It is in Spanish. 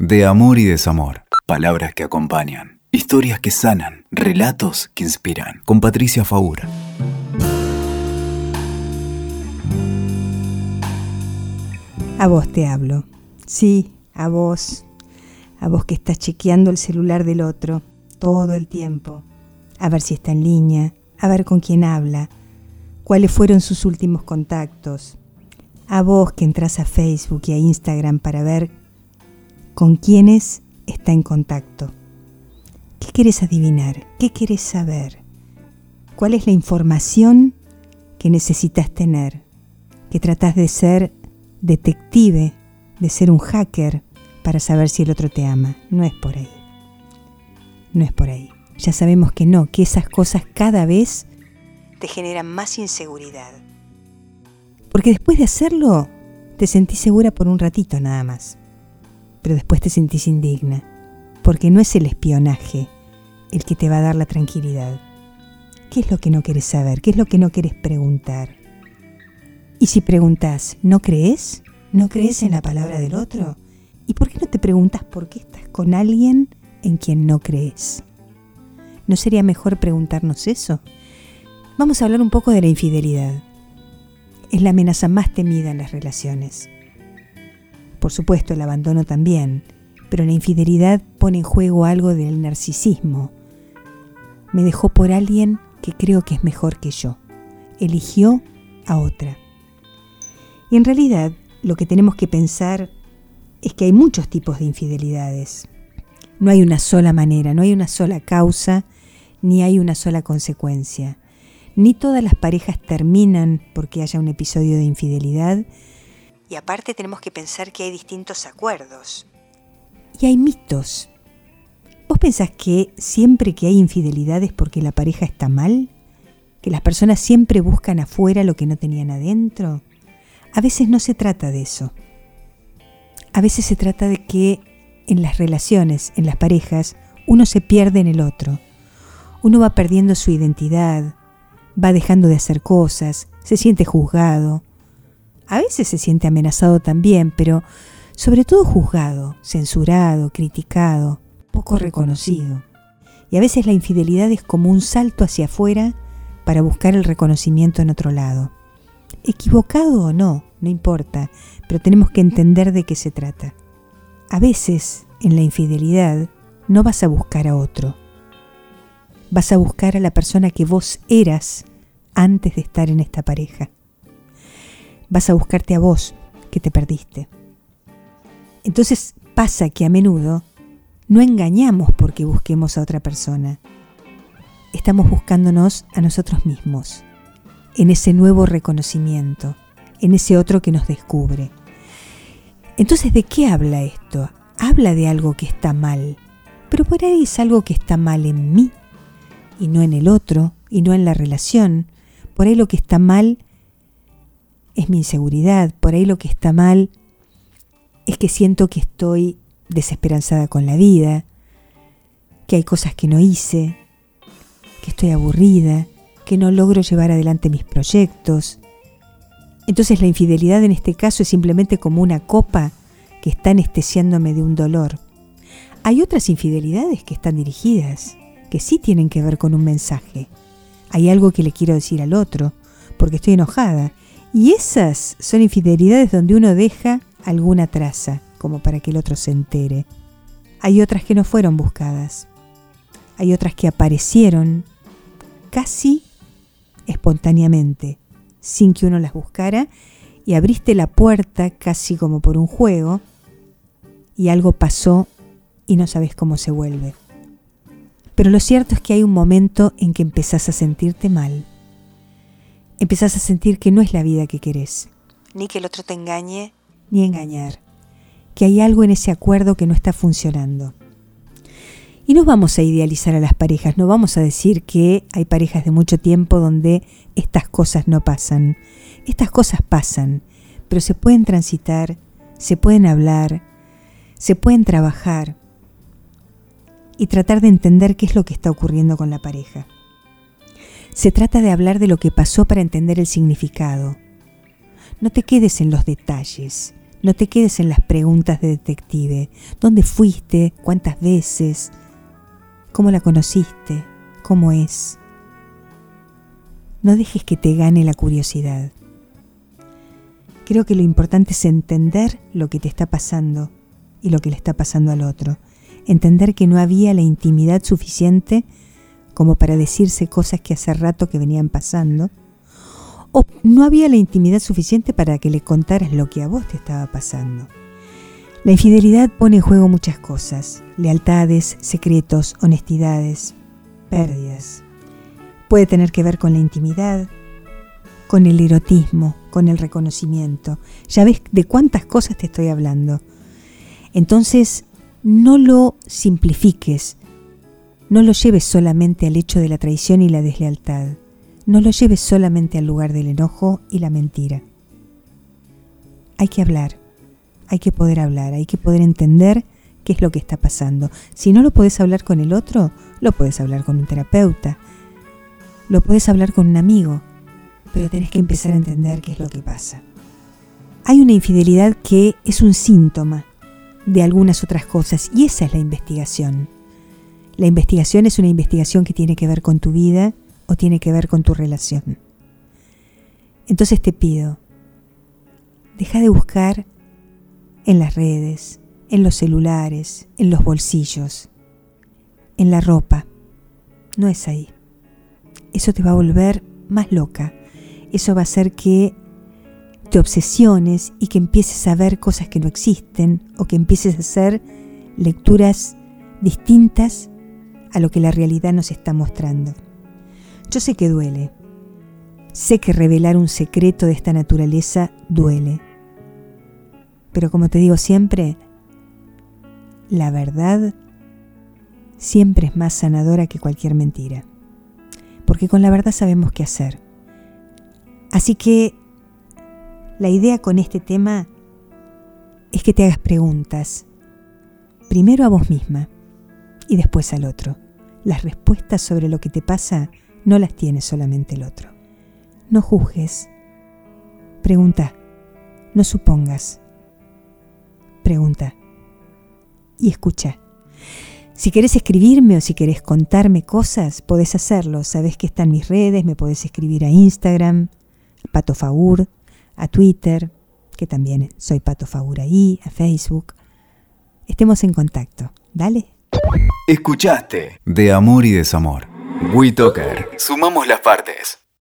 De amor y desamor. Palabras que acompañan. Historias que sanan. Relatos que inspiran. Con Patricia Faura. A vos te hablo. Sí, a vos. A vos que estás chequeando el celular del otro todo el tiempo. A ver si está en línea, a ver con quién habla, cuáles fueron sus últimos contactos. A vos que entras a Facebook y a Instagram para ver con quiénes está en contacto. ¿Qué quieres adivinar? ¿Qué quieres saber? ¿Cuál es la información que necesitas tener? Que tratas de ser detective, de ser un hacker para saber si el otro te ama. No es por ahí. No es por ahí. Ya sabemos que no, que esas cosas cada vez te generan más inseguridad. Porque después de hacerlo, te sentís segura por un ratito nada más. Pero después te sentís indigna. Porque no es el espionaje el que te va a dar la tranquilidad. ¿Qué es lo que no quieres saber? ¿Qué es lo que no quieres preguntar? Y si preguntas, ¿no crees? ¿No crees en la palabra del otro? ¿Y por qué no te preguntas por qué estás con alguien en quien no crees? ¿No sería mejor preguntarnos eso? Vamos a hablar un poco de la infidelidad. Es la amenaza más temida en las relaciones. Por supuesto, el abandono también, pero la infidelidad pone en juego algo del narcisismo. Me dejó por alguien que creo que es mejor que yo. Eligió a otra. Y en realidad lo que tenemos que pensar es que hay muchos tipos de infidelidades. No hay una sola manera, no hay una sola causa, ni hay una sola consecuencia. Ni todas las parejas terminan porque haya un episodio de infidelidad. Y aparte tenemos que pensar que hay distintos acuerdos. Y hay mitos. ¿Vos pensás que siempre que hay infidelidad es porque la pareja está mal? ¿Que las personas siempre buscan afuera lo que no tenían adentro? A veces no se trata de eso. A veces se trata de que en las relaciones, en las parejas, uno se pierde en el otro. Uno va perdiendo su identidad, va dejando de hacer cosas, se siente juzgado. A veces se siente amenazado también, pero sobre todo juzgado, censurado, criticado, poco reconocido. Y a veces la infidelidad es como un salto hacia afuera para buscar el reconocimiento en otro lado. Equivocado o no, no importa, pero tenemos que entender de qué se trata. A veces, en la infidelidad, no vas a buscar a otro. Vas a buscar a la persona que vos eras antes de estar en esta pareja. Vas a buscarte a vos que te perdiste. Entonces pasa que a menudo no engañamos porque busquemos a otra persona. Estamos buscándonos a nosotros mismos en ese nuevo reconocimiento, en ese otro que nos descubre. Entonces, ¿de qué habla esto? Habla de algo que está mal, pero por ahí es algo que está mal en mí y no en el otro y no en la relación. Por ahí lo que está mal es mi inseguridad, por ahí lo que está mal es que siento que estoy desesperanzada con la vida, que hay cosas que no hice, que estoy aburrida, que no logro llevar adelante mis proyectos. Entonces la infidelidad en este caso es simplemente como una copa que está anestesiándome de un dolor. Hay otras infidelidades que están dirigidas, que sí tienen que ver con un mensaje. Hay algo que le quiero decir al otro, porque estoy enojada. Y esas son infidelidades donde uno deja alguna traza, como para que el otro se entere. Hay otras que no fueron buscadas. Hay otras que aparecieron casi espontáneamente, sin que uno las buscara, y abriste la puerta casi como por un juego, y algo pasó y no sabes cómo se vuelve. Pero lo cierto es que hay un momento en que empezás a sentirte mal. Empezás a sentir que no es la vida que querés, ni que el otro te engañe, ni engañar, que hay algo en ese acuerdo que no está funcionando. Y no vamos a idealizar a las parejas, no vamos a decir que hay parejas de mucho tiempo donde estas cosas no pasan. Estas cosas pasan, pero se pueden transitar, se pueden hablar, se pueden trabajar y tratar de entender qué es lo que está ocurriendo con la pareja. Se trata de hablar de lo que pasó para entender el significado. No te quedes en los detalles, No te quedes en las preguntas de detective. ¿Dónde fuiste? ¿Cuántas veces? ¿Cómo la conociste? ¿Cómo es? No dejes que te gane la curiosidad. Creo que lo importante es entender lo que te está pasando y lo que le está pasando al otro. Entender que no había la intimidad suficiente como para decirse cosas que hace rato que venían pasando. O no había la intimidad suficiente para que le contaras lo que a vos te estaba pasando. La infidelidad pone en juego muchas cosas, lealtades, secretos, honestidades, pérdidas. Puede tener que ver con la intimidad, con el erotismo, con el reconocimiento. Ya ves de cuántas cosas te estoy hablando. Entonces, no lo simplifiques, no lo lleves solamente al hecho de la traición y la deslealtad, no lo lleves solamente al lugar del enojo y la mentira. Hay que hablar, hay que poder hablar, hay que poder entender qué es lo que está pasando. Si no lo puedes hablar con el otro, lo puedes hablar con un terapeuta, lo puedes hablar con un amigo, pero tenés que empezar a entender qué es lo que pasa. Hay una infidelidad que es un síntoma de algunas otras cosas y esa es la investigación. La investigación es una investigación que tiene que ver con tu vida o tiene que ver con tu relación. Entonces te pido, deja de buscar en las redes, en los celulares, en los bolsillos, en la ropa. No es ahí eso te va a volver más loca. Eso va a hacer que te obsesiones y que empieces a ver cosas que no existen o que empieces a hacer lecturas distintas a lo que la realidad nos está mostrando. Yo sé que duele. Sé que revelar un secreto de esta naturaleza duele. Pero como te digo siempre, la verdad siempre es más sanadora que cualquier mentira porque con la verdad sabemos qué hacer. Así que la idea con este tema es que te hagas preguntas, primero a vos misma y después al otro. Las respuestas sobre lo que te pasa no las tiene solamente el otro. No juzgues, pregunta, no supongas, pregunta y escucha. Si querés escribirme o si querés contarme cosas, podés hacerlo. Sabés que están mis redes, me podés escribir a Instagram, Pato Faur, a Twitter, que también soy Pato Faur ahí, a Facebook. Estemos en contacto. Dale. Escuchaste De Amor y Desamor. WeToker. Sumamos las partes.